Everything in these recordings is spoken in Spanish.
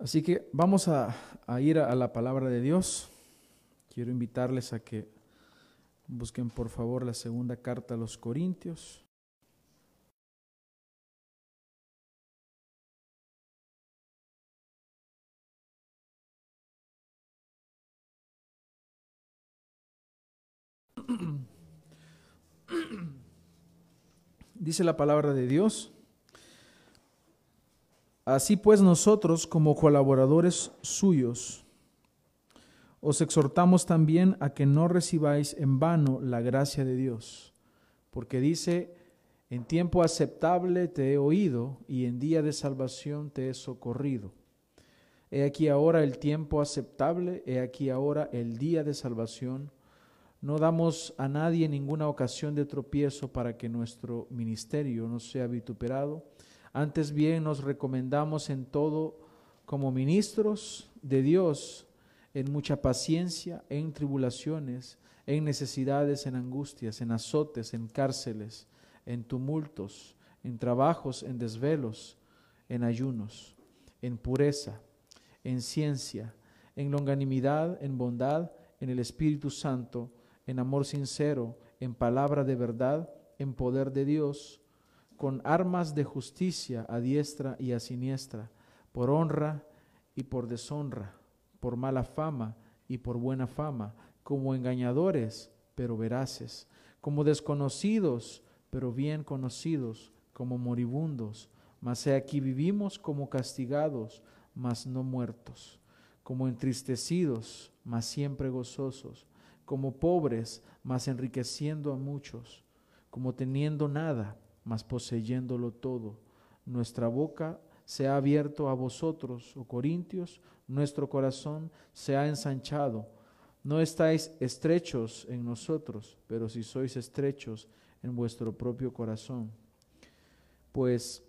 Así que vamos a, ir a, a la palabra de Dios. Quiero invitarles a que busquen por favor la segunda carta a los Corintios. Dice la palabra de Dios. Así pues nosotros, como colaboradores suyos, os exhortamos también a que no recibáis en vano la gracia de Dios, porque dice, en tiempo aceptable te he oído y en día de salvación te he socorrido. He aquí ahora el tiempo aceptable, he aquí ahora el día de salvación. No damos a nadie ninguna ocasión de tropiezo para que nuestro ministerio no sea vituperado. Antes bien nos recomendamos en todo como ministros de Dios, en mucha paciencia, en tribulaciones, en necesidades, en angustias, en azotes, en cárceles, en tumultos, en trabajos, en desvelos, en ayunos, en pureza, en ciencia, en longanimidad, en bondad, en el Espíritu Santo, en amor sincero, en palabra de verdad, en poder de Dios, con armas de justicia a diestra y a siniestra, por honra y por deshonra, por mala fama y por buena fama, como engañadores, pero veraces, como desconocidos, pero bien conocidos, como moribundos, mas he aquí vivimos como castigados, mas no muertos, como entristecidos, mas siempre gozosos, como pobres, mas enriqueciendo a muchos, como teniendo nada, mas poseyéndolo todo. Nuestra boca se ha abierto a vosotros, oh Corintios, nuestro corazón se ha ensanchado. No estáis estrechos en nosotros, pero si sois estrechos en vuestro propio corazón. Pues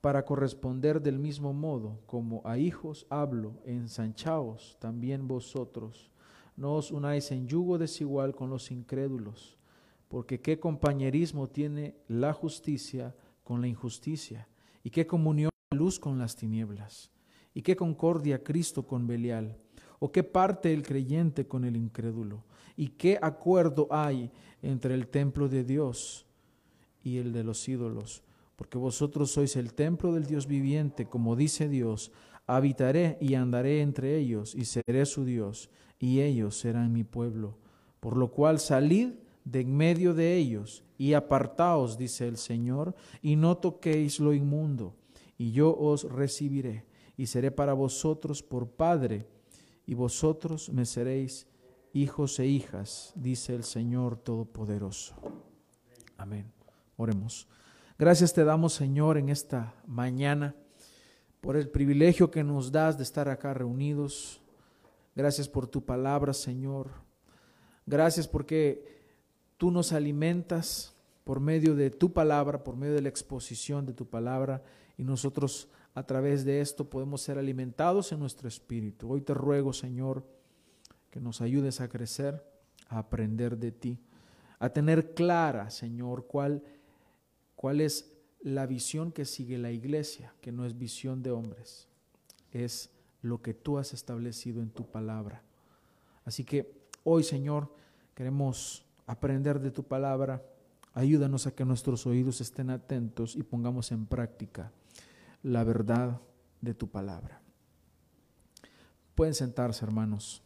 para corresponder del mismo modo, como a hijos hablo, ensanchaos también vosotros. No os unáis en yugo desigual con los incrédulos, porque qué compañerismo tiene la justicia con la injusticia, y qué comunión la luz con las tinieblas, y qué concordia Cristo con Belial, o qué parte el creyente con el incrédulo, y qué acuerdo hay entre el templo de Dios y el de los ídolos porque vosotros sois el templo del Dios viviente, como dice Dios, habitaré y andaré entre ellos, y seré su Dios, y ellos serán mi pueblo. Por lo cual salid de en medio de ellos, y apartaos, dice el Señor, y no toquéis lo inmundo, y yo os recibiré, y seré para vosotros por Padre, y vosotros me seréis hijos e hijas, dice el Señor Todopoderoso. Amén. Oremos. Gracias te damos, Señor, en esta mañana por el privilegio que nos das de estar acá reunidos. Gracias por tu palabra, Señor. Gracias porque tú nos alimentas por medio de tu palabra, por medio de la exposición de tu palabra, y nosotros a través de esto podemos ser alimentados en nuestro espíritu. Hoy te ruego, Señor, que nos ayudes a crecer, a aprender de ti, a tener clara, Señor, cuál ¿Cuál es la visión que sigue la iglesia? Que no es visión de hombres, es lo que tú has establecido en tu palabra. Así que hoy, Señor, queremos aprender de tu palabra. Ayúdanos a que nuestros oídos estén atentos y pongamos en práctica la verdad de tu palabra. Pueden sentarse, hermanos.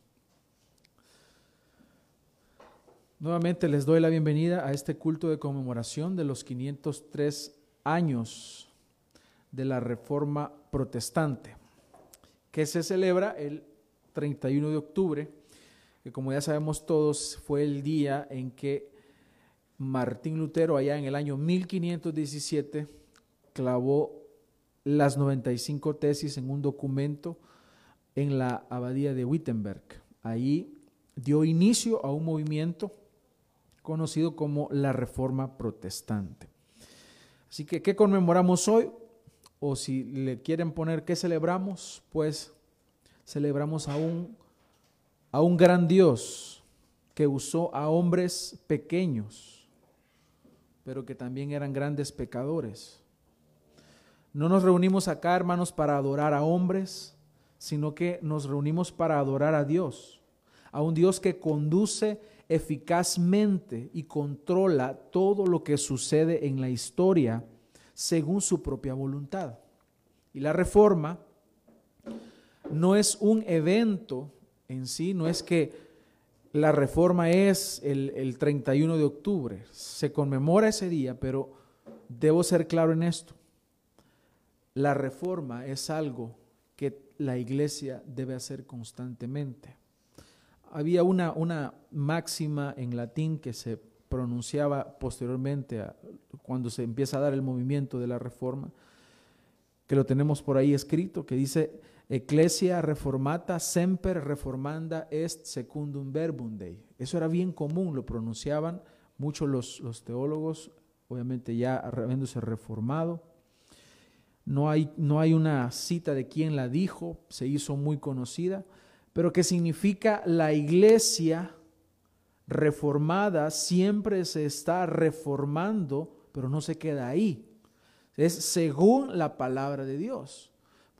Nuevamente les doy la bienvenida a este culto de conmemoración de los 503 años de la Reforma Protestante, que se celebra el 31 de octubre, que como ya sabemos todos fue el día en que Martín Lutero, allá en el año 1517, clavó las 95 tesis en un documento en la abadía de Wittenberg. Ahí dio inicio a un movimiento conocido como la Reforma Protestante. Así que, ¿qué conmemoramos hoy? O si le quieren poner qué celebramos, pues celebramos a un, a un gran Dios que usó a hombres pequeños, pero que también eran grandes pecadores. No nos reunimos acá, hermanos, para adorar a hombres, sino que nos reunimos para adorar a Dios, a un Dios que conduce eficazmente y controla todo lo que sucede en la historia según su propia voluntad. Y la reforma no es un evento en sí, no es que la reforma es el, 31 de octubre, se conmemora ese día, pero debo ser claro en esto. La reforma es algo que la iglesia debe hacer constantemente. Había una, una máxima en latín que se pronunciaba posteriormente cuando se empieza a dar el movimiento de la reforma, que lo tenemos por ahí escrito, que dice, Ecclesia reformata semper reformanda est secundum verbum Dei. Eso era bien común, lo pronunciaban muchos los, los teólogos, obviamente ya habiéndose reformado. No hay, no hay una cita de quién la dijo, se hizo muy conocida, pero que significa la iglesia reformada siempre se está reformando, pero no se queda ahí. Es según la palabra de Dios.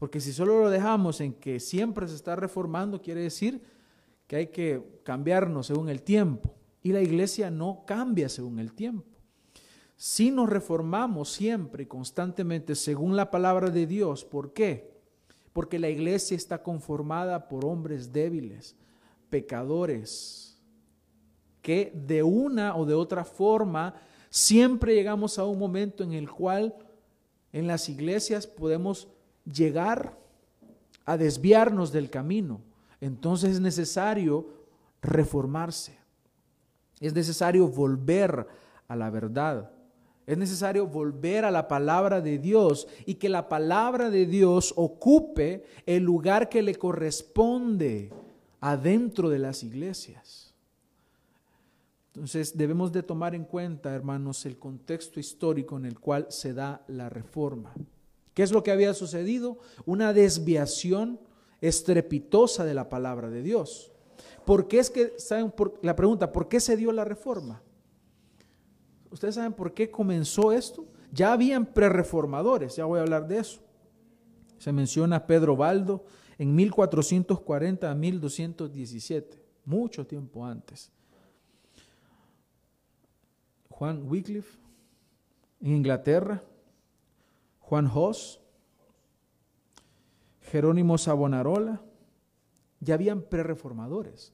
Porque si solo lo dejamos en que siempre se está reformando, quiere decir que hay que cambiarnos según el tiempo. Y la iglesia no cambia según el tiempo. Si nos reformamos siempre y constantemente según la palabra de Dios, ¿por qué? Porque la iglesia está conformada por hombres débiles, pecadores, que de una o de otra forma siempre llegamos a un momento en el cual en las iglesias podemos llegar a desviarnos del camino. Entonces es necesario reformarse. Es necesario volver a la verdad. Es necesario volver a la palabra de Dios y que la palabra de Dios ocupe el lugar que le corresponde adentro de las iglesias. Entonces debemos de tomar en cuenta, hermanos, el contexto histórico en el cual se da la reforma. ¿Qué es lo que había sucedido? Una desviación estrepitosa de la palabra de Dios. ¿Por qué es que, saben, la pregunta, ¿por qué se dio la reforma? ¿Ustedes saben por qué comenzó esto? Ya habían prereformadores, ya voy a hablar de eso. Se menciona Pedro Baldo en 1440 a 1217, mucho tiempo antes. Juan Wycliffe en Inglaterra, Juan Jos, Jerónimo Savonarola, ya habían prereformadores.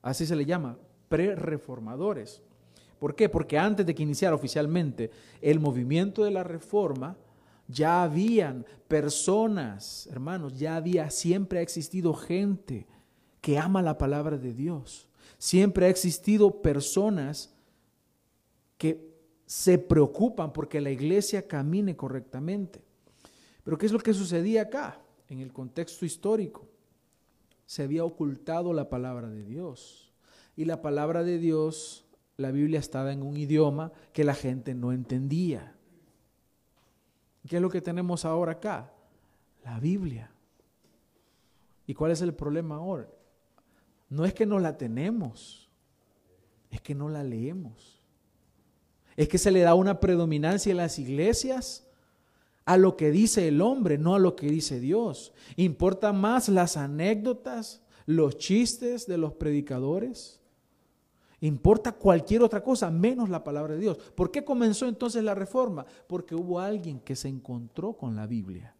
Así se le llama, prereformadores. ¿Por qué? Porque antes de que iniciara oficialmente el movimiento de la reforma, ya habían personas, hermanos, ya había, siempre ha existido gente que ama la palabra de Dios. Siempre ha existido personas que se preocupan porque la iglesia camine correctamente. Pero ¿qué es lo que sucedía acá en el contexto histórico? Se había ocultado la palabra de Dios. Y la palabra de Dios, la Biblia estaba en un idioma que la gente no entendía. ¿Qué es lo que tenemos ahora acá? La Biblia. ¿Y cuál es el problema ahora? No es que no la tenemos, es que no la leemos es que se le da una predominancia en las iglesias a lo que dice el hombre, no a lo que dice Dios. Importan más las anécdotas, los chistes de los predicadores. Importa cualquier otra cosa, menos la palabra de Dios. ¿Por qué comenzó entonces la reforma? Porque hubo alguien que se encontró con la Biblia,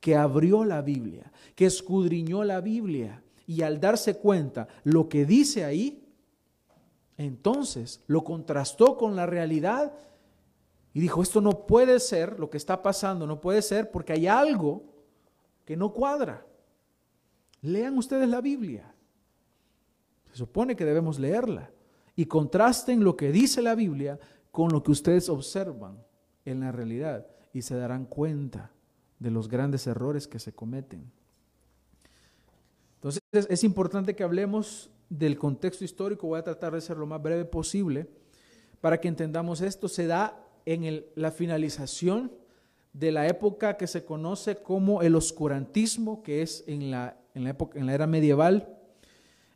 que abrió la Biblia, que escudriñó la Biblia y al darse cuenta lo que dice ahí, entonces lo contrastó con la realidad y dijo, esto no puede ser, lo que está pasando no puede ser porque hay algo que no cuadra. Lean ustedes la Biblia. Se supone que debemos leerla y contrasten lo que dice la Biblia con lo que ustedes observan en la realidad y se darán cuenta de los grandes errores que se cometen. Entonces es importante que hablemos del contexto histórico, voy a tratar de ser lo más breve posible para que entendamos esto. Se da en la finalización de la época que se conoce como el oscurantismo, que es en la, en la, época, en la era medieval,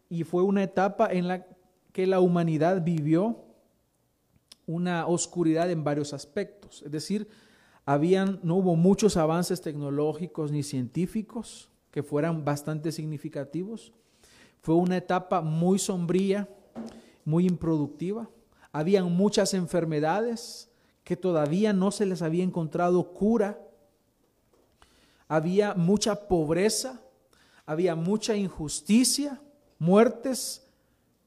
y fue una etapa en la que la humanidad vivió una oscuridad en varios aspectos. Es decir, habían, no hubo muchos avances tecnológicos ni científicos, que fueran bastante significativos. Fue una etapa muy sombría, muy improductiva. Habían muchas enfermedades que todavía no se les había encontrado cura. Había mucha pobreza, había mucha injusticia, muertes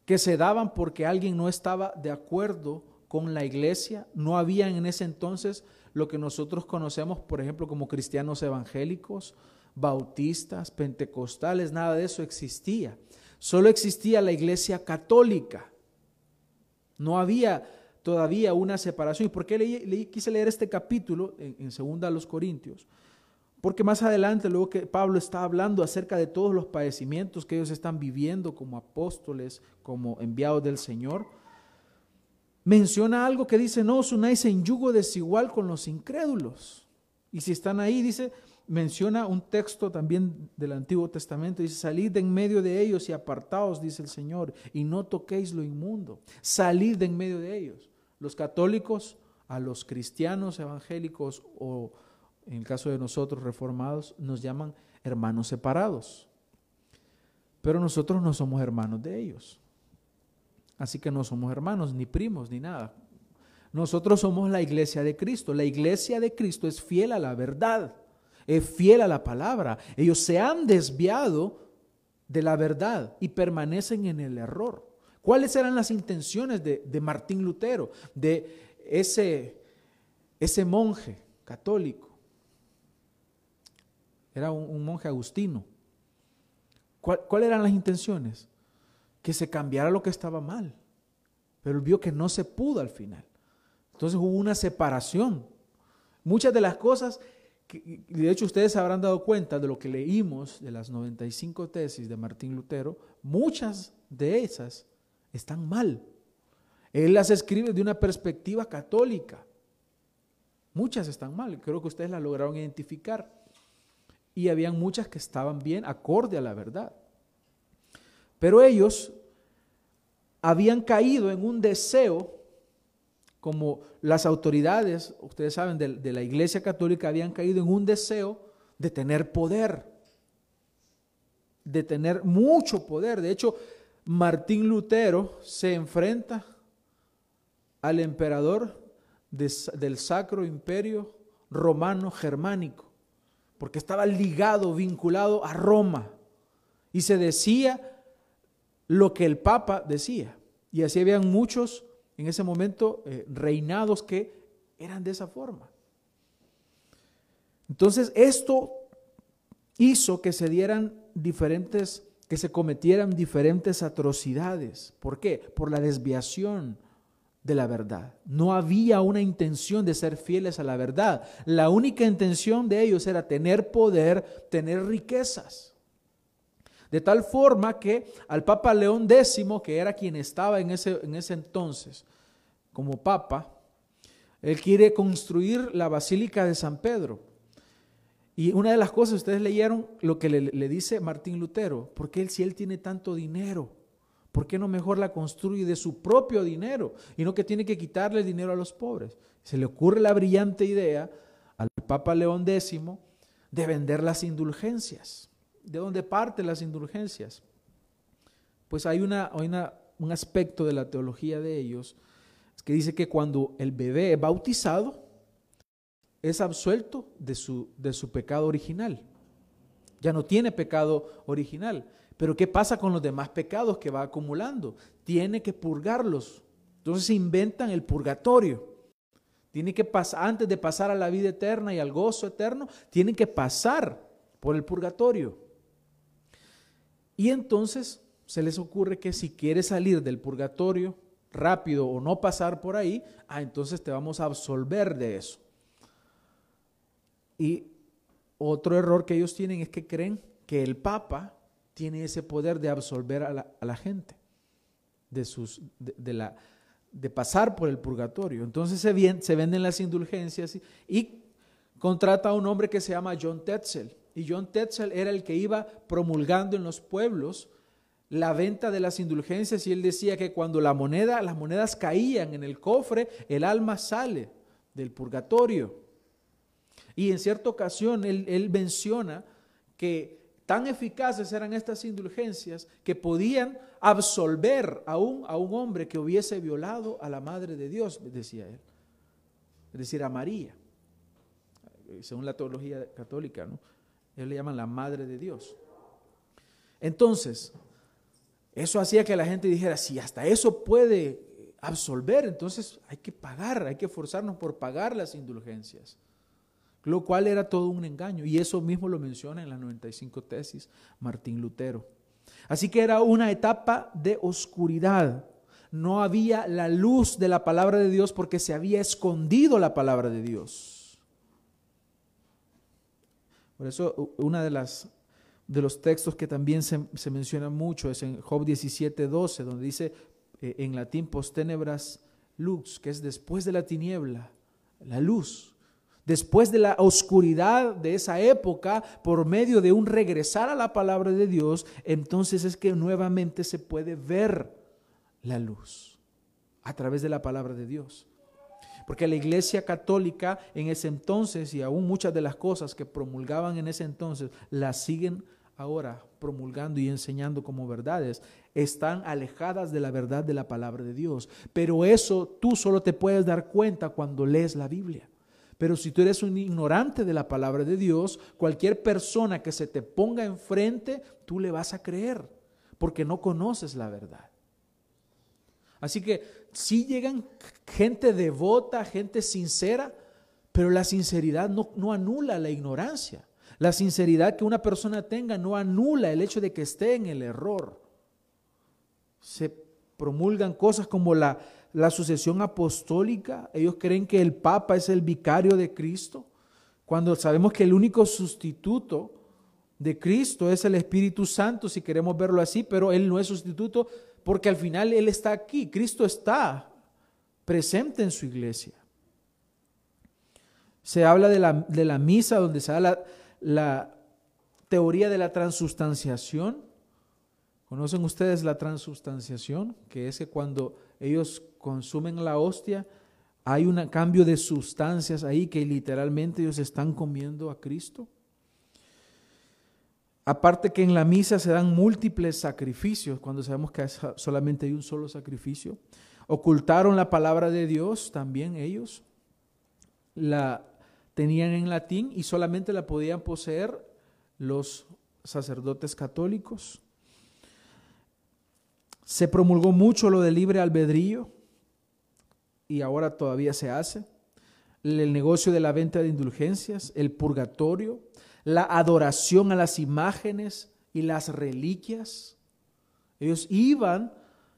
que se daban porque alguien no estaba de acuerdo con la iglesia. No había en ese entonces lo que nosotros conocemos, por ejemplo, como cristianos evangélicos, bautistas, pentecostales, nada de eso existía. Solo existía la iglesia católica. No había todavía una separación. ¿Y por qué quise leer este capítulo en, en segunda a los Corintios? Porque más adelante, luego que Pablo está hablando acerca de todos los padecimientos que ellos están viviendo como apóstoles, como enviados del Señor, menciona algo que dice, no os unáis en yugo desigual con los incrédulos. Y si están ahí, dice, menciona un texto también del Antiguo Testamento, dice, salid de en medio de ellos y apartaos, dice el Señor, y no toquéis lo inmundo. Salid de en medio de ellos. Los católicos a los cristianos evangélicos o en el caso de nosotros reformados, nos llaman hermanos separados. Pero nosotros no somos hermanos de ellos. Así que no somos hermanos, ni primos, ni nada. Nosotros somos la iglesia de Cristo. La iglesia de Cristo es fiel a la verdad, es fiel a la palabra. Ellos se han desviado de la verdad y permanecen en el error. ¿Cuáles eran las intenciones de, de Martín Lutero, de ese, ese monje católico? Era un, monje agustino. ¿Cuáles eran las intenciones? Que se cambiara lo que estaba mal. Pero vio que no se pudo al final. Entonces hubo una separación. Muchas de las cosas, de hecho ustedes habrán dado cuenta de lo que leímos de las 95 tesis de Martín Lutero, muchas de esas están mal. Él las escribe de una perspectiva católica. Muchas están mal, creo que ustedes las lograron identificar y habían muchas que estaban bien, acorde a la verdad. Pero ellos habían caído en un deseo, como las autoridades, ustedes saben, de, la Iglesia Católica habían caído en un deseo de tener poder, de tener mucho poder. De hecho, Martín Lutero se enfrenta al emperador del Sacro Imperio Romano Germánico porque estaba ligado, vinculado a Roma. Y se decía lo que el Papa decía. Y así habían muchos en ese momento eh, reinados que eran de esa forma. Entonces esto hizo que se dieran diferentes, que se cometieran diferentes atrocidades. ¿Por qué? Por la desviación de la verdad. No había una intención de ser fieles a la verdad. La única intención de ellos era tener poder, tener riquezas. De tal forma que al Papa León X, que era quien estaba en ese, en ese entonces como Papa, él quiere construir la Basílica de San Pedro. Y una de las cosas, ustedes leyeron lo que le, le dice Martín Lutero, porque él si él tiene tanto dinero, ¿Por qué no mejor la construye de su propio dinero y no que tiene que quitarle el dinero a los pobres? Se le ocurre la brillante idea al Papa León X de vender las indulgencias. ¿De dónde parten las indulgencias? Pues hay, una, un aspecto de la teología de ellos que dice que cuando el bebé es bautizado, es absuelto de su, de su pecado original. Ya no tiene pecado original. Pero ¿qué pasa con los demás pecados que va acumulando? Tiene que purgarlos. Entonces inventan el purgatorio. Tiene que pasar, antes de pasar a la vida eterna y al gozo eterno, tienen que pasar por el purgatorio. Y entonces se les ocurre que si quieres salir del purgatorio rápido o no pasar por ahí, ah, entonces te vamos a absolver de eso. Y otro error que ellos tienen es que creen que el Papa tiene ese poder de absolver a la, gente, de, sus, de, la, de pasar por el purgatorio. Entonces se, se venden las indulgencias y, contrata a un hombre que se llama John Tetzel. Y John Tetzel era el que iba promulgando en los pueblos la venta de las indulgencias y él decía que cuando la moneda, las monedas caían en el cofre, el alma sale del purgatorio. Y en cierta ocasión él, él menciona que Tan eficaces eran estas indulgencias que podían absolver aún a un hombre que hubiese violado a la Madre de Dios, decía él. Es decir, a María. Según la teología católica, ¿no? Ellos le llaman la Madre de Dios. Entonces, eso hacía que la gente dijera, si hasta eso puede absolver, entonces hay que pagar, hay que esforzarnos por pagar las indulgencias lo cual era todo un engaño. Y eso mismo lo menciona en las 95 tesis Martín Lutero. Así que era una etapa de oscuridad. No había la luz de la palabra de Dios porque se había escondido la palabra de Dios. Por eso una de las de los textos que también se, menciona mucho es en Job 17, 12, donde dice eh, en latín post tenebras lux, que es después de la tiniebla, la luz. Después de la oscuridad de esa época, por medio de un regresar a la palabra de Dios, entonces es que nuevamente se puede ver la luz a través de la palabra de Dios. Porque la iglesia católica en ese entonces y aún muchas de las cosas que promulgaban en ese entonces las siguen ahora promulgando y enseñando como verdades, están alejadas de la verdad de la palabra de Dios. Pero eso tú solo te puedes dar cuenta cuando lees la Biblia. Pero si tú eres un ignorante de la palabra de Dios, cualquier persona que se te ponga enfrente, tú le vas a creer, porque no conoces la verdad. Así que si llegan gente devota, gente sincera, pero la sinceridad no, no anula la ignorancia. La sinceridad que una persona tenga no anula el hecho de que esté en el error. Se promulgan cosas como la, la sucesión apostólica, ellos creen que el Papa es el vicario de Cristo, cuando sabemos que el único sustituto de Cristo es el Espíritu Santo, si queremos verlo así, pero Él no es sustituto porque al final Él está aquí, Cristo está presente en su iglesia. Se habla de la, de la misa donde se da la, la teoría de la transustanciación. ¿Conocen ustedes la transustanciación? Que es que cuando ellos consumen la hostia, hay un cambio de sustancias ahí que literalmente ellos están comiendo a Cristo. Aparte que en la misa se dan múltiples sacrificios, cuando sabemos que solamente hay un solo sacrificio. Ocultaron la palabra de Dios también ellos. La tenían en latín y solamente la podían poseer los sacerdotes católicos. Se promulgó mucho lo del libre albedrío y ahora todavía se hace, el negocio de la venta de indulgencias, el purgatorio, la adoración a las imágenes y las reliquias. Ellos iban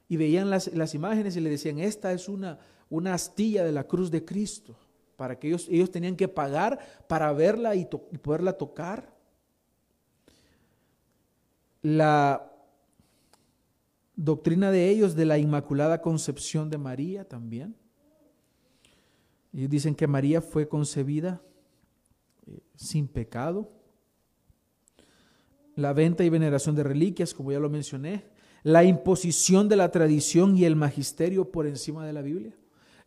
y veían las, imágenes y le decían, esta es una, una astilla de la cruz de Cristo, para que ellos, ellos tenían que pagar para verla y, y poderla tocar. La doctrina de ellos de la Inmaculada Concepción de María también. Ellos dicen que María fue concebida sin pecado. La venta y veneración de reliquias, como ya lo mencioné. La imposición de la tradición y el magisterio por encima de la Biblia.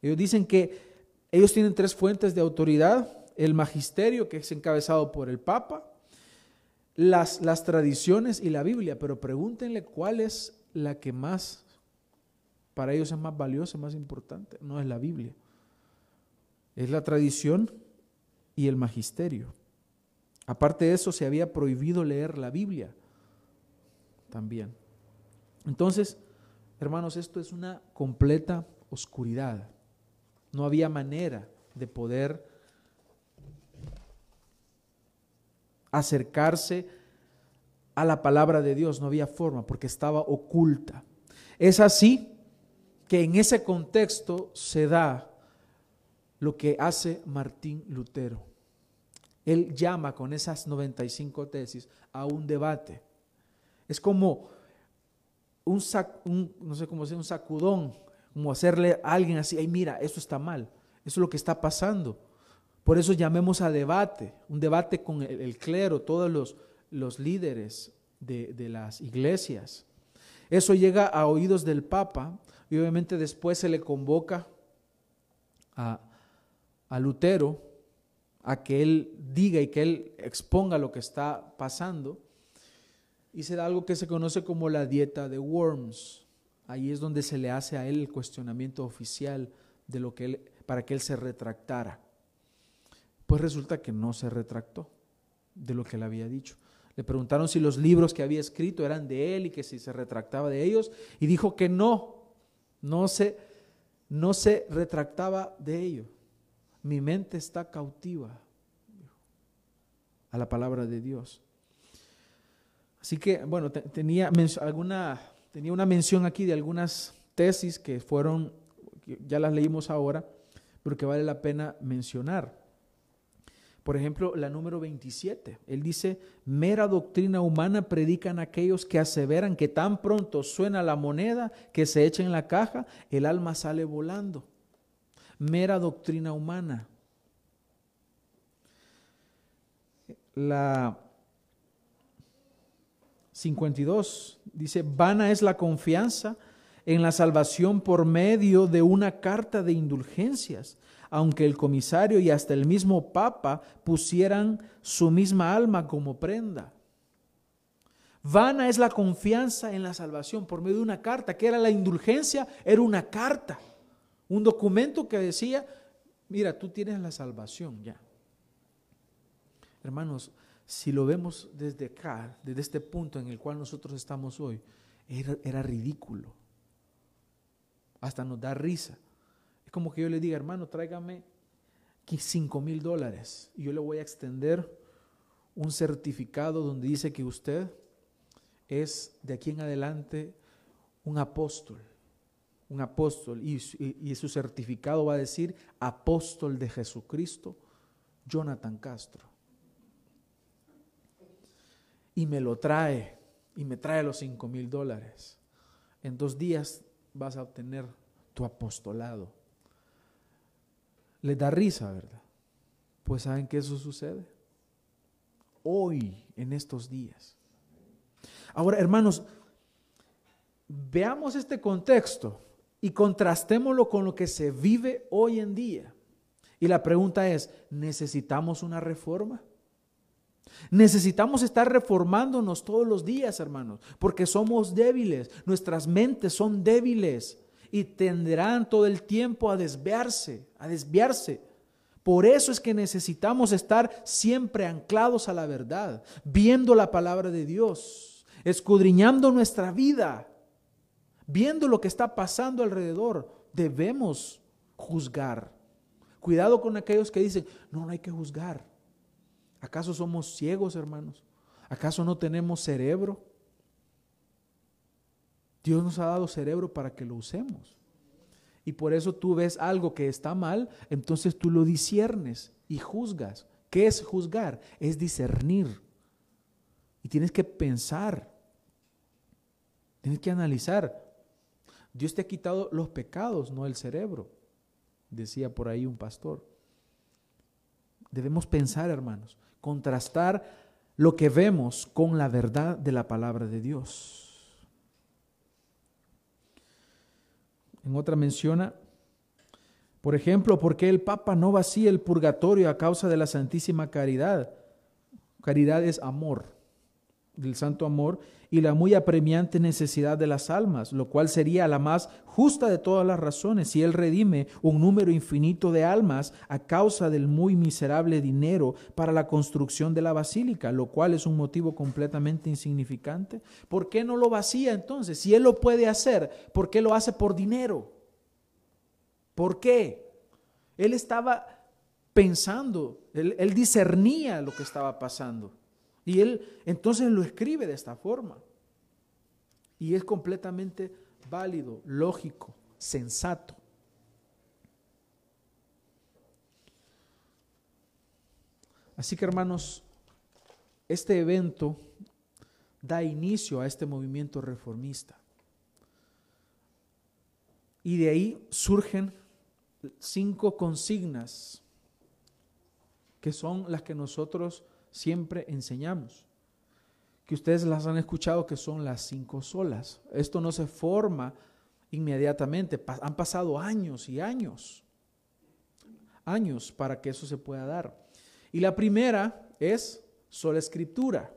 Ellos dicen que ellos tienen tres fuentes de autoridad. El magisterio, que es encabezado por el Papa, las, las tradiciones y la Biblia. Pero pregúntenle cuál es la que más, para ellos es más valiosa, más importante. No es la Biblia es la tradición y el magisterio. Aparte de eso, se había prohibido leer la Biblia también. Entonces, hermanos, esto es una completa oscuridad. No había manera de poder acercarse a la palabra de Dios, no había forma porque estaba oculta. Es así que en ese contexto se da lo que hace Martín Lutero. Él llama con esas 95 tesis a un debate. Es como un, no sé cómo un sacudón, como hacerle a alguien así, ay mira, esto está mal, eso es lo que está pasando. Por eso llamemos a debate, un debate con el, clero, todos los, líderes de, de las iglesias. Eso llega a oídos del Papa y obviamente después se le convoca a, a Lutero a que él diga y que él exponga lo que está pasando. y se da algo que se conoce como la dieta de Worms. Ahí es donde se le hace a él el cuestionamiento oficial de lo que para que él se retractara. Pues resulta que no se retractó de lo que él había dicho. Le preguntaron si los libros que había escrito eran de él y que si se retractaba de ellos y dijo que no, no se, no se retractaba de ellos. Mi mente está cautiva a la palabra de Dios. Así que, bueno, tenía, alguna, tenía una mención aquí de algunas tesis que fueron, ya las leímos ahora, pero que vale la pena mencionar. Por ejemplo, la número 27. Él dice, mera doctrina humana predican aquellos que aseveran que tan pronto suena la moneda que se echa en la caja, el alma sale volando. Mera doctrina humana. La 52 dice, vana es la confianza en la salvación por medio de una carta de indulgencias, aunque el comisario y hasta el mismo papa pusieran su misma alma como prenda. Vana es la confianza en la salvación por medio de una carta, que era la indulgencia, era una carta, un documento que decía, mira, tú tienes la salvación ya. Hermanos, si lo vemos desde acá, desde este punto en el cual nosotros estamos hoy, era, ridículo. Hasta nos da risa. Es como que yo le diga, hermano, tráigame 5 mil dólares y yo le voy a extender un certificado donde dice que usted es de aquí en adelante un apóstol, un apóstol, y, y, su certificado va a decir apóstol de Jesucristo, Jonathan Castro y me lo trae y me trae los cinco mil dólares. En dos días vas a obtener tu apostolado. Les da risa, ¿verdad? Pues saben que eso sucede hoy, en estos días. Ahora, hermanos, veamos este contexto y contrastémoslo con lo que se vive hoy en día. Y la pregunta es, ¿necesitamos una reforma? Necesitamos estar reformándonos todos los días, hermanos, porque somos débiles, nuestras mentes son débiles y tenderán todo el tiempo a desviarse, a desviarse. Por eso es que necesitamos estar siempre anclados a la verdad, viendo la palabra de Dios, escudriñando nuestra vida, viendo lo que está pasando alrededor. Debemos juzgar. Cuidado con aquellos que dicen, no, no hay que juzgar. ¿Acaso somos ciegos, hermanos? ¿Acaso no tenemos cerebro? Dios nos ha dado cerebro para que lo usemos. Y por eso tú ves algo que está mal, entonces tú lo disiernes y juzgas. ¿Qué es juzgar? Es discernir. Y tienes que pensar. Tienes que analizar. Dios te ha quitado los pecados, no el cerebro, decía por ahí un pastor. Debemos pensar, hermanos contrastar lo que vemos con la verdad de la palabra de Dios. En otra menciona, por ejemplo, ¿por qué el Papa no vacía el purgatorio a causa de la Santísima Caridad? Caridad es amor, del santo amor, y la muy apremiante necesidad de las almas, lo cual sería la más justa de todas las razones si Él redime un número infinito de almas a causa del muy miserable dinero para la construcción de la basílica, lo cual es un motivo completamente insignificante. ¿Por qué no lo vacía entonces? Si Él lo puede hacer, ¿por qué lo hace por dinero? ¿Por qué? Él estaba pensando, él, él discernía lo que estaba pasando. Y él entonces lo escribe de esta forma. Y es completamente válido, lógico, sensato. Así que hermanos, este evento da inicio a este movimiento reformista. Y de ahí surgen cinco consignas que son las que nosotros siempre enseñamos. Que ustedes las han escuchado que son las cinco solas. Esto no se forma inmediatamente. Han pasado años y años. Años para que eso se pueda dar. Y la primera es sola escritura.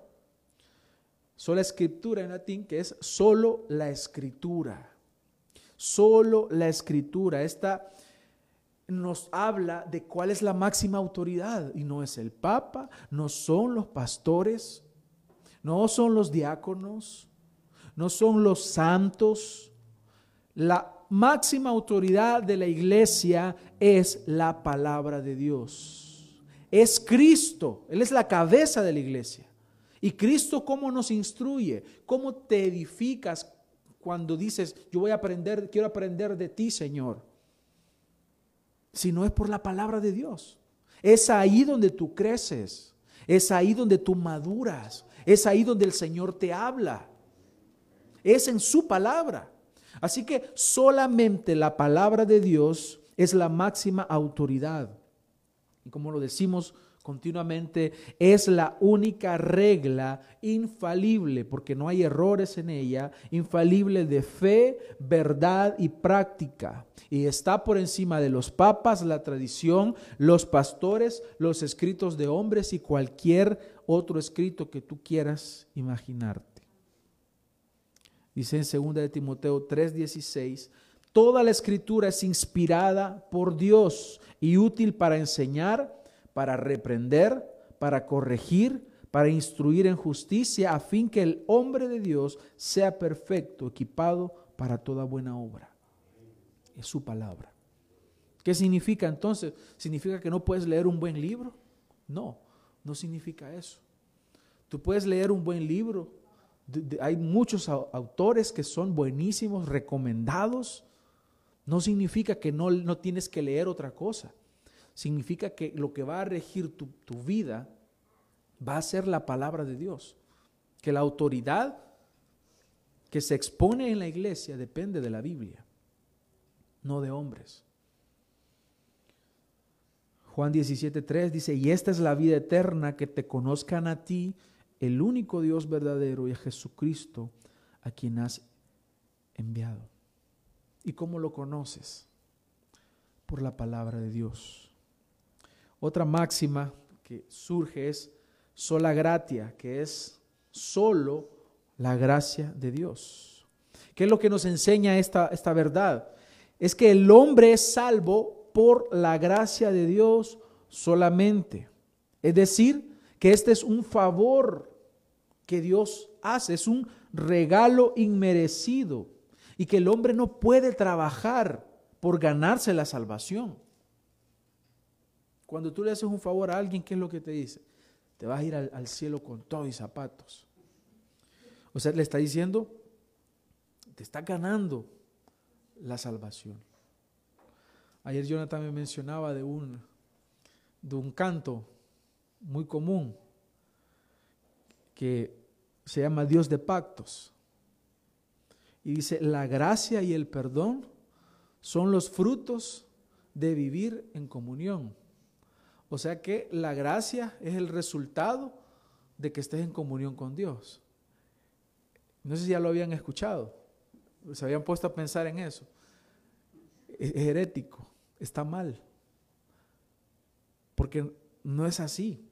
sola escritura en latín, que es solo la escritura. Solo la escritura. Esta nos habla de cuál es la máxima autoridad y no es el Papa, no son los pastores, no son los diáconos, no son los santos. La máxima autoridad de la iglesia es la palabra de Dios. Es Cristo, Él es la cabeza de la iglesia. Y Cristo cómo nos instruye, cómo te edificas cuando dices, yo voy a aprender, quiero aprender de ti, Señor. Si no es por la palabra de Dios. Es ahí donde tú creces, es ahí donde tú maduras, es ahí donde el Señor te habla. Es en su palabra. Así que solamente la palabra de Dios es la máxima autoridad. Y como lo decimos continuamente, es la única regla infalible, porque no hay errores en ella, infalible de fe, verdad y práctica. Y está por encima de los papas, la tradición, los pastores, los escritos de hombres y cualquier otro escrito que tú quieras imaginarte. Dice en 2 de Timoteo 3:16, toda la escritura es inspirada por Dios y útil para enseñar, para reprender, para corregir, para instruir en justicia, a fin que el hombre de Dios sea perfecto, equipado para toda buena obra. Es su palabra. ¿Qué significa entonces? ¿Significa que no puedes leer un buen libro? No, no significa eso. Tú puedes leer un buen libro. Hay muchos autores que son buenísimos, recomendados. No significa que no, no tienes que leer otra cosa significa que lo que va a regir tu, vida va a ser la palabra de Dios. Que la autoridad que se expone en la iglesia depende de la Biblia, no de hombres. Juan 17:3 dice, y esta es la vida eterna, que te conozcan a ti, el único Dios verdadero, y a Jesucristo, a quien has enviado. ¿Y cómo lo conoces? Por la palabra de Dios. Otra máxima que surge es sola gratia, que es solo la gracia de Dios. ¿Qué es lo que nos enseña esta, esta verdad? Es que el hombre es salvo por la gracia de Dios solamente. Es decir, que este es un favor que Dios hace, es un regalo inmerecido y que el hombre no puede trabajar por ganarse la salvación. Cuando tú le haces un favor a alguien, ¿qué es lo que te dice? Te vas a ir al, cielo con todo y zapatos. O sea, le está diciendo, te está ganando la salvación. Ayer Jonathan me mencionaba de un, de un canto muy común que se llama Dios de pactos. Y dice, la gracia y el perdón son los frutos de vivir en comunión. O sea que la gracia es el resultado de que estés en comunión con Dios. No sé si ya lo habían escuchado, se habían puesto a pensar en eso. Es herético, está mal, porque no es así.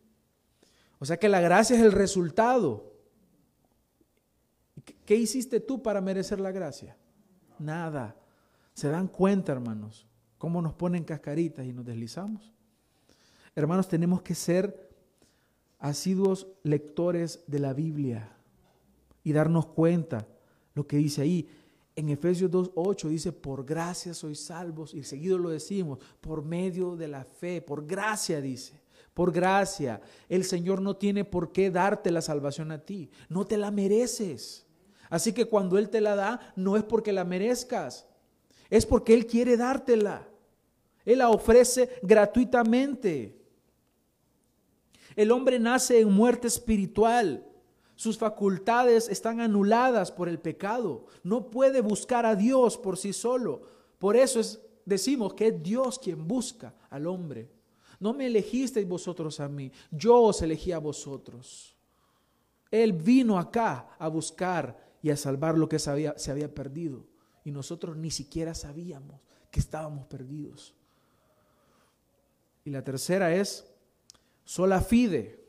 O sea que la gracia es el resultado. ¿Qué hiciste tú para merecer la gracia? Nada. ¿Se dan cuenta, hermanos, cómo nos ponen cascaritas y nos deslizamos? Hermanos, tenemos que ser asiduos lectores de la Biblia y darnos cuenta lo que dice ahí. En Efesios 2.8 dice, por gracia sois salvos, y seguido lo decimos, por medio de la fe, por gracia dice, por gracia. El Señor no tiene por qué darte la salvación a ti, no te la mereces. Así que cuando Él te la da, no es porque la merezcas, es porque Él quiere dártela. Él la ofrece gratuitamente. El hombre nace en muerte espiritual. Sus facultades están anuladas por el pecado. No puede buscar a Dios por sí solo. Por eso es, decimos que es Dios quien busca al hombre. No me elegisteis vosotros a mí, yo os elegí a vosotros. Él vino acá a buscar y a salvar lo que se había, se había perdido. Y nosotros ni siquiera sabíamos que estábamos perdidos. Y la tercera es sola fide,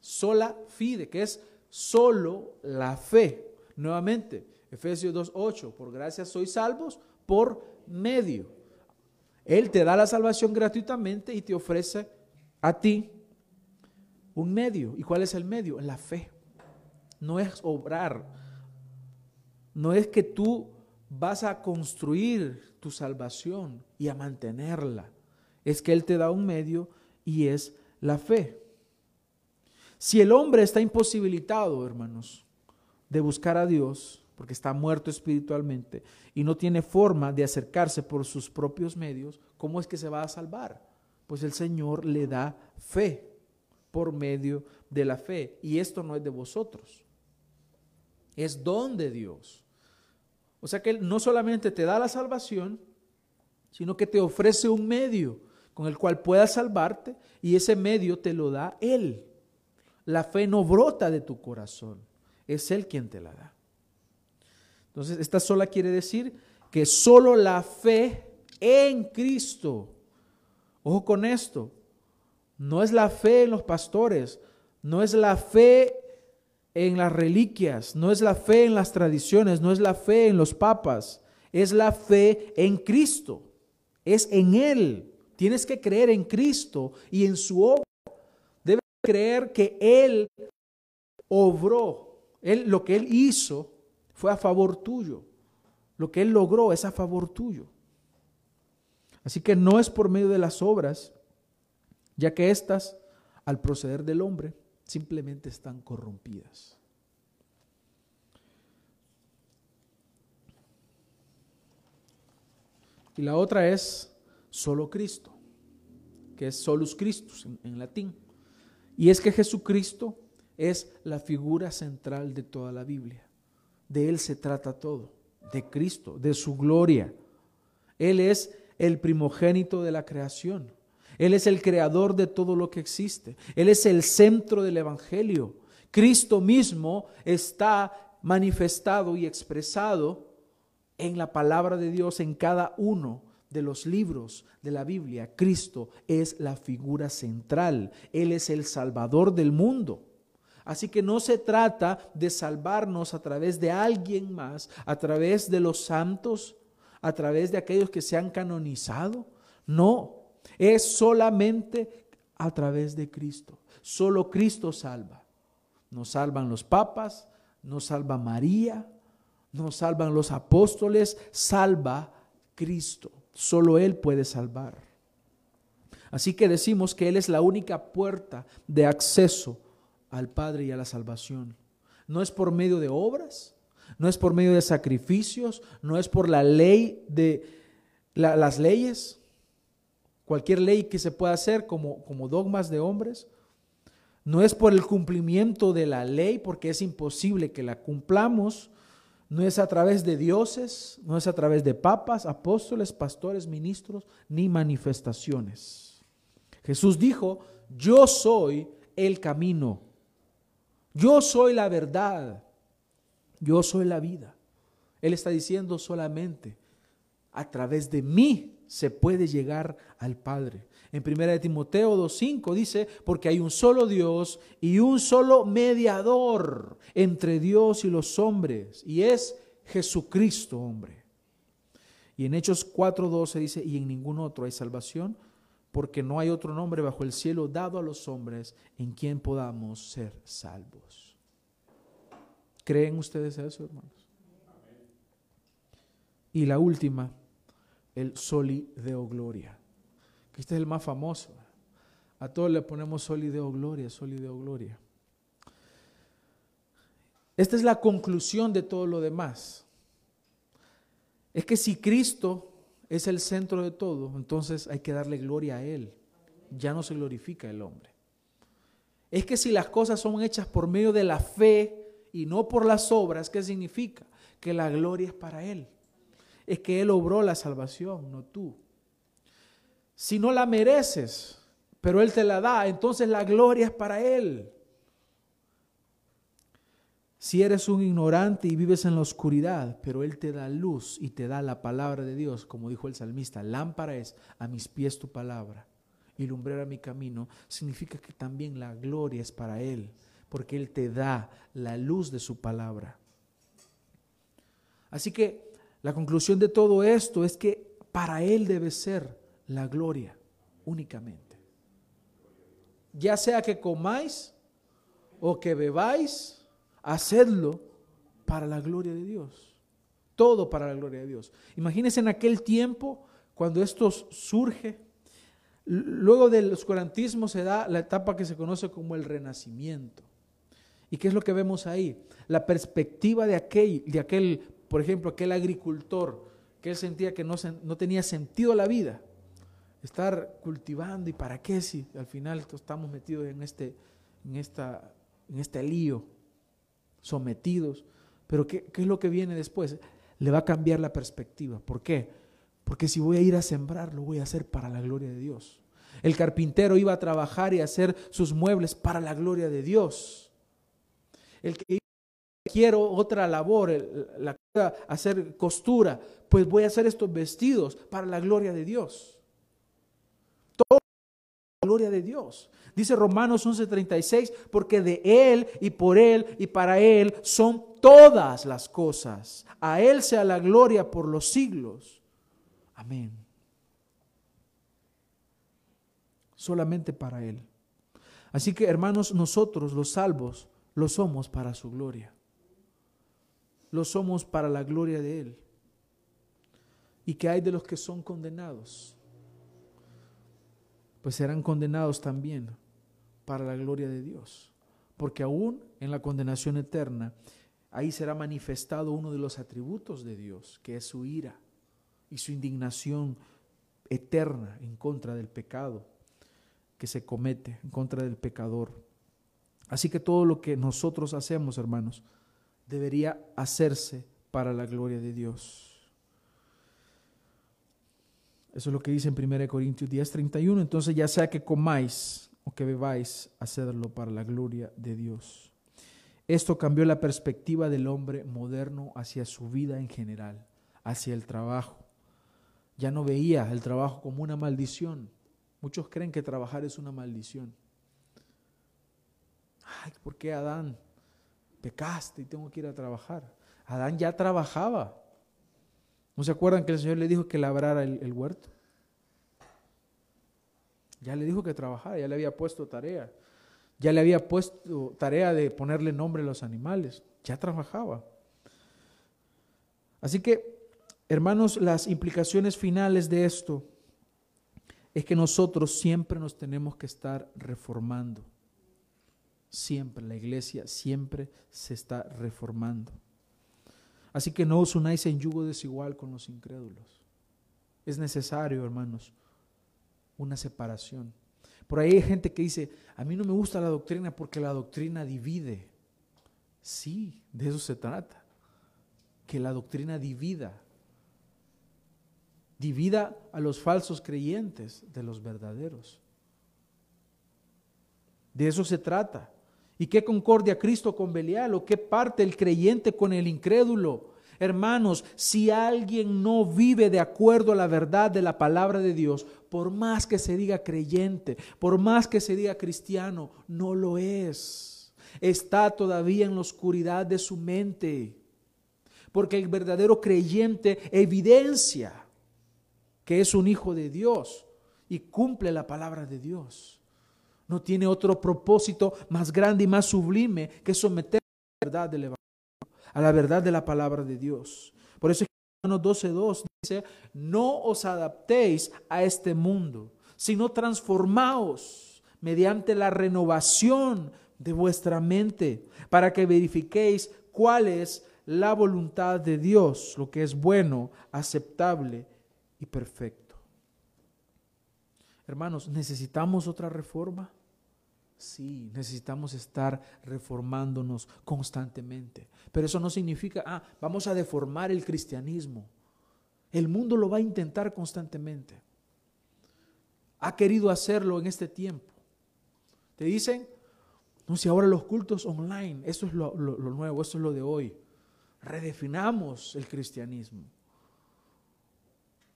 sola fide, que es solo la fe. Nuevamente, Efesios 2.8, por gracia sois salvos por medio. Él te da la salvación gratuitamente y te ofrece a ti un medio. ¿Y cuál es el medio? La fe. No es obrar. No es que tú vas a construir tu salvación y a mantenerla. Es que Él te da un medio y es la fe. Si el hombre está imposibilitado, hermanos, de buscar a Dios, porque está muerto espiritualmente y no tiene forma de acercarse por sus propios medios, ¿cómo es que se va a salvar? Pues el Señor le da fe por medio de la fe. Y esto no es de vosotros, es don de Dios. O sea que Él no solamente te da la salvación, sino que te ofrece un medio con el cual puedas salvarte y ese medio te lo da Él. La fe no brota de tu corazón, es Él quien te la da. Entonces, esta sola quiere decir que solo la fe en Cristo, ojo con esto, no es la fe en los pastores, no es la fe en las reliquias, no es la fe en las tradiciones, no es la fe en los papas, es la fe en Cristo, es en Él. Tienes que creer en Cristo y en su obra. Debes creer que Él obró, él, lo que Él hizo fue a favor tuyo. Lo que Él logró es a favor tuyo. Así que no es por medio de las obras, ya que éstas, al proceder del hombre, simplemente están corrompidas. Y la otra es solo Cristo, que es solus Christus en, en, latín. Y es que Jesucristo es la figura central de toda la Biblia. De Él se trata todo, de Cristo, de su gloria. Él es el primogénito de la creación. Él es el creador de todo lo que existe. Él es el centro del Evangelio. Cristo mismo está manifestado y expresado en la palabra de Dios en cada uno de los libros de la Biblia. Cristo es la figura central. Él es el salvador del mundo. Así que no se trata de salvarnos a través de alguien más, a través de los santos, a través de aquellos que se han canonizado. No, es solamente a través de Cristo. Solo Cristo salva. Nos salvan los papas, nos salva María, nos salvan los apóstoles, salva Cristo. Solo Él puede salvar. Así que decimos que Él es la única puerta de acceso al Padre y a la salvación. No es por medio de obras, no es por medio de sacrificios, no es por la ley de las leyes, cualquier ley que se pueda hacer como, como dogmas de hombres. No es por el cumplimiento de la ley, porque es imposible que la cumplamos. No es a través de dioses, no es a través de papas, apóstoles, pastores, ministros, ni manifestaciones. Jesús dijo, yo soy el camino, yo soy la verdad, yo soy la vida. Él está diciendo solamente, a través de mí se puede llegar al Padre. En 1 Timoteo 2.5 dice, porque hay un solo Dios y un solo mediador entre Dios y los hombres, y es Jesucristo, hombre. Y en Hechos 4.12 dice, y en ningún otro hay salvación, porque no hay otro nombre bajo el cielo dado a los hombres en quien podamos ser salvos. ¿Creen ustedes eso, hermanos? Y la última, el Soli Deo Gloria, este es el más famoso. A todos le ponemos Soli Deo Gloria, Soli Deo Gloria. Esta es la conclusión de todo lo demás. Es que si Cristo es el centro de todo, entonces hay que darle gloria a Él. Ya no se glorifica el hombre. Es que si las cosas son hechas por medio de la fe y no por las obras, ¿qué significa? Que la gloria es para Él. Es que Él obró la salvación, no tú. Si no la mereces, pero Él te la da, entonces la gloria es para Él. Si eres un ignorante y vives en la oscuridad, pero Él te da luz y te da la palabra de Dios, como dijo el salmista, lámpara es a mis pies tu palabra y lumbrera mi camino, significa que también la gloria es para Él, porque Él te da la luz de su palabra. Así que la conclusión de todo esto es que para Él debe ser la gloria únicamente. Ya sea que comáis o que bebáis, hacedlo para la gloria de Dios. Todo para la gloria de Dios. Imagínense en aquel tiempo cuando esto surge. Luego del oscurantismo se da la etapa que se conoce como el renacimiento. ¿Y qué es lo que vemos ahí? La perspectiva de aquel, de aquel por ejemplo, aquel agricultor que él sentía que no, no tenía sentido la vida, estar cultivando y para qué si al final estamos metidos en este, en esta, en este lío, sometidos. Pero ¿qué, ¿qué, es lo que viene después? Le va a cambiar la perspectiva. ¿Por qué? Porque si voy a ir a sembrar, lo voy a hacer para la gloria de Dios. El carpintero iba a trabajar y a hacer sus muebles para la gloria de Dios. El que quiero otra labor, la, hacer costura, pues voy a hacer estos vestidos para la gloria de Dios. Gloria de Dios. Dice Romanos 11:36, porque de Él y por Él y para Él son todas las cosas. A Él sea la gloria por los siglos. Amén. Solamente para Él. Así que hermanos, nosotros los salvos lo somos para su gloria lo somos para la gloria de Él. ¿Y que hay de los que son condenados? Pues serán condenados también para la gloria de Dios. Porque aún en la condenación eterna, ahí será manifestado uno de los atributos de Dios, que es su ira y su indignación eterna en contra del pecado que se comete, en contra del pecador. Así que todo lo que nosotros hacemos, hermanos, debería hacerse para la gloria de Dios. Eso es lo que dice en 1 Corintios 10, 31. Entonces ya sea que comáis o que bebáis, hacedlo para la gloria de Dios. Esto cambió la perspectiva del hombre moderno hacia su vida en general, hacia el trabajo. Ya no veía el trabajo como una maldición. Muchos creen que trabajar es una maldición. Ay, ¿por qué Adán pecaste y tengo que ir a trabajar. Adán ya trabajaba. ¿No se acuerdan que el Señor le dijo que labrara el, huerto? Ya le dijo que trabajara, ya le había puesto tarea. Ya le había puesto tarea de ponerle nombre a los animales. Ya trabajaba. Así que, hermanos, las implicaciones finales de esto es que nosotros siempre nos tenemos que estar reformando. Siempre, la iglesia siempre se está reformando. Así que no os unáis en yugo desigual con los incrédulos. Es necesario, hermanos, una separación. Por ahí hay gente que dice, a mí no me gusta la doctrina porque la doctrina divide. Sí, de eso se trata. Que la doctrina divida. Divida a los falsos creyentes de los verdaderos. De eso se trata. ¿Y qué concordia Cristo con Belial? ¿O qué parte el creyente con el incrédulo? Hermanos, si alguien no vive de acuerdo a la verdad de la palabra de Dios, por más que se diga creyente, por más que se diga cristiano, no lo es. Está todavía en la oscuridad de su mente. Porque el verdadero creyente evidencia que es un hijo de Dios y cumple la palabra de Dios no tiene otro propósito más grande y más sublime que someter a la verdad del Evangelio, a la verdad de la palabra de Dios. Por eso Romanos 12.2 dice, no os adaptéis a este mundo, sino transformaos mediante la renovación de vuestra mente, para que verifiquéis cuál es la voluntad de Dios, lo que es bueno, aceptable y perfecto. Hermanos, ¿necesitamos otra reforma? Sí, necesitamos estar reformándonos constantemente. Pero eso no significa, ah, vamos a deformar el cristianismo. El mundo lo va a intentar constantemente. Ha querido hacerlo en este tiempo. Te dicen, no, si ahora los cultos online, eso es lo, nuevo, eso es lo de hoy. Redefinamos el cristianismo.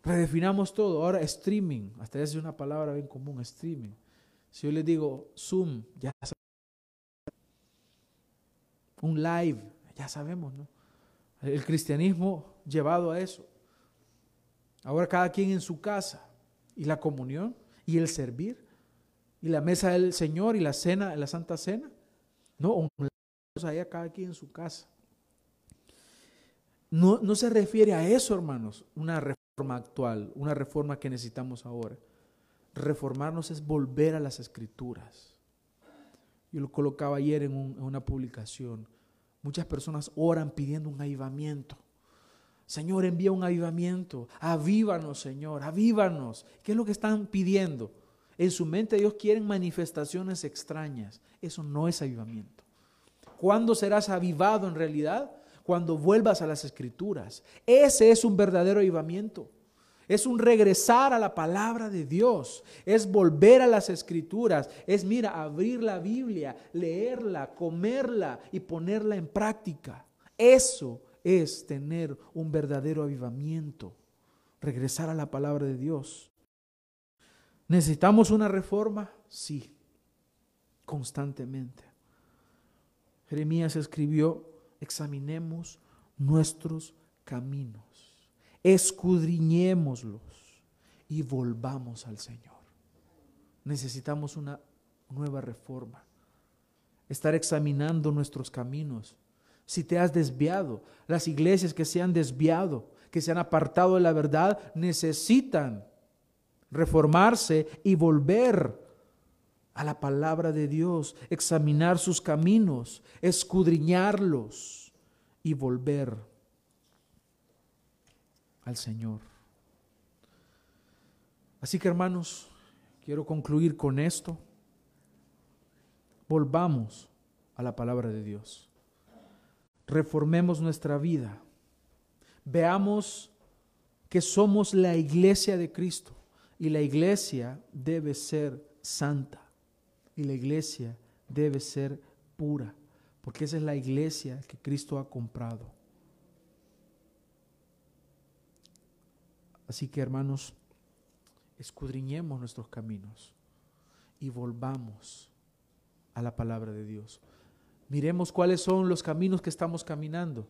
Redefinamos todo. Ahora streaming, hasta es una palabra bien común, streaming. Si yo les digo Zoom, ya un live, ya sabemos, ¿no? El cristianismo llevado a eso. Ahora cada quien en su casa y la comunión y el servir y la mesa del Señor y la cena, la Santa Cena. No, un allá cada quien en su casa. No, no se refiere a eso, hermanos, una actual, una reforma que necesitamos ahora. Reformarnos es volver a las escrituras. Yo lo colocaba ayer en, en una publicación. Muchas personas oran pidiendo un avivamiento. Señor, envía un avivamiento. Avívanos, Señor, avívanos. ¿Qué es lo que están pidiendo? En su mente ellos quieren manifestaciones extrañas. Eso no es avivamiento. ¿Cuándo serás avivado en realidad? Cuando vuelvas a las escrituras. Ese es un verdadero avivamiento. Es un regresar a la palabra de Dios. Es volver a las escrituras. Es, mira, abrir la Biblia, leerla, comerla y ponerla en práctica. Eso es tener un verdadero avivamiento. Regresar a la palabra de Dios. ¿Necesitamos una reforma? Sí, constantemente. Jeremías escribió, examinemos nuestros caminos, escudriñémoslos y volvamos al Señor. Necesitamos una nueva reforma. Estar examinando nuestros caminos. Si te has desviado, las iglesias que se han desviado, que se han apartado de la verdad, necesitan reformarse y volver a la palabra de Dios, examinar sus caminos, escudriñarlos y volver al Señor. Así que hermanos, quiero concluir con esto. Volvamos a la palabra de Dios. Reformemos nuestra vida. Veamos que somos la iglesia de Cristo y la iglesia debe ser santa. Y la iglesia debe ser pura. Porque esa es la iglesia que Cristo ha comprado. Así que hermanos, escudriñemos nuestros caminos y volvamos a la palabra de Dios. Miremos cuáles son los caminos que estamos caminando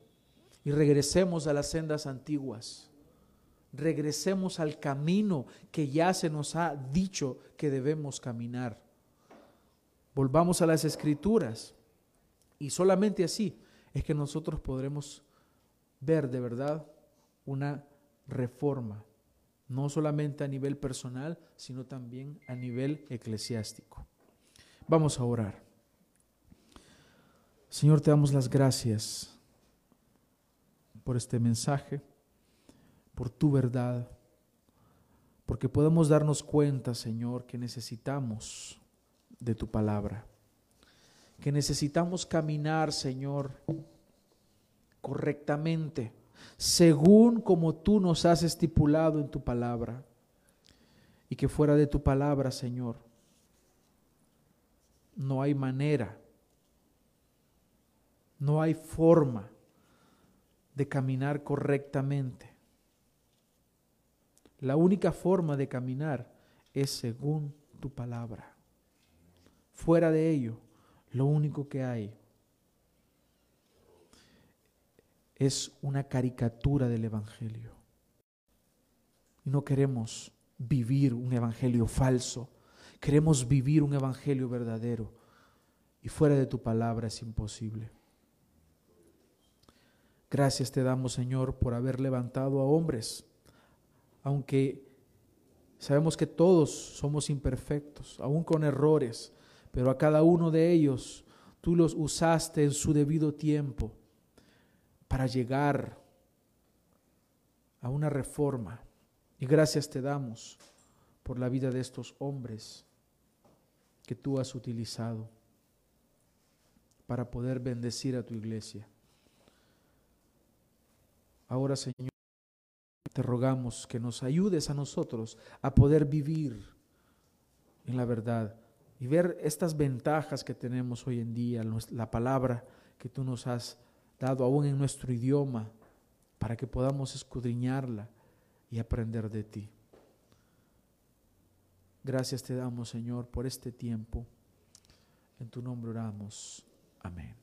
y regresemos a las sendas antiguas regresemos al camino que ya se nos ha dicho que debemos caminar. Volvamos a las escrituras y solamente así es que nosotros podremos ver de verdad una reforma, no solamente a nivel personal, sino también a nivel eclesiástico. Vamos a orar. Señor, te damos las gracias por este mensaje por tu verdad, porque podemos darnos cuenta, Señor, que necesitamos de tu palabra, que necesitamos caminar, Señor, correctamente, según como tú nos has estipulado en tu palabra, y que fuera de tu palabra, Señor, no hay manera, no hay forma de caminar correctamente. La única forma de caminar es según tu palabra. Fuera de ello, lo único que hay es una caricatura del Evangelio. Y no queremos vivir un Evangelio falso, queremos vivir un Evangelio verdadero. Y fuera de tu palabra es imposible. Gracias te damos, Señor, por haber levantado a hombres aunque sabemos que todos somos imperfectos, aún con errores, pero a cada uno de ellos tú los usaste en su debido tiempo para llegar a una reforma. Y gracias te damos por la vida de estos hombres que tú has utilizado para poder bendecir a tu iglesia. Ahora, Señor, te rogamos que nos ayudes a nosotros a poder vivir en la verdad y ver estas ventajas que tenemos hoy en día, la palabra que tú nos has dado aún en nuestro idioma, para que podamos escudriñarla y aprender de ti. Gracias te damos, Señor, por este tiempo. En tu nombre oramos. Amén.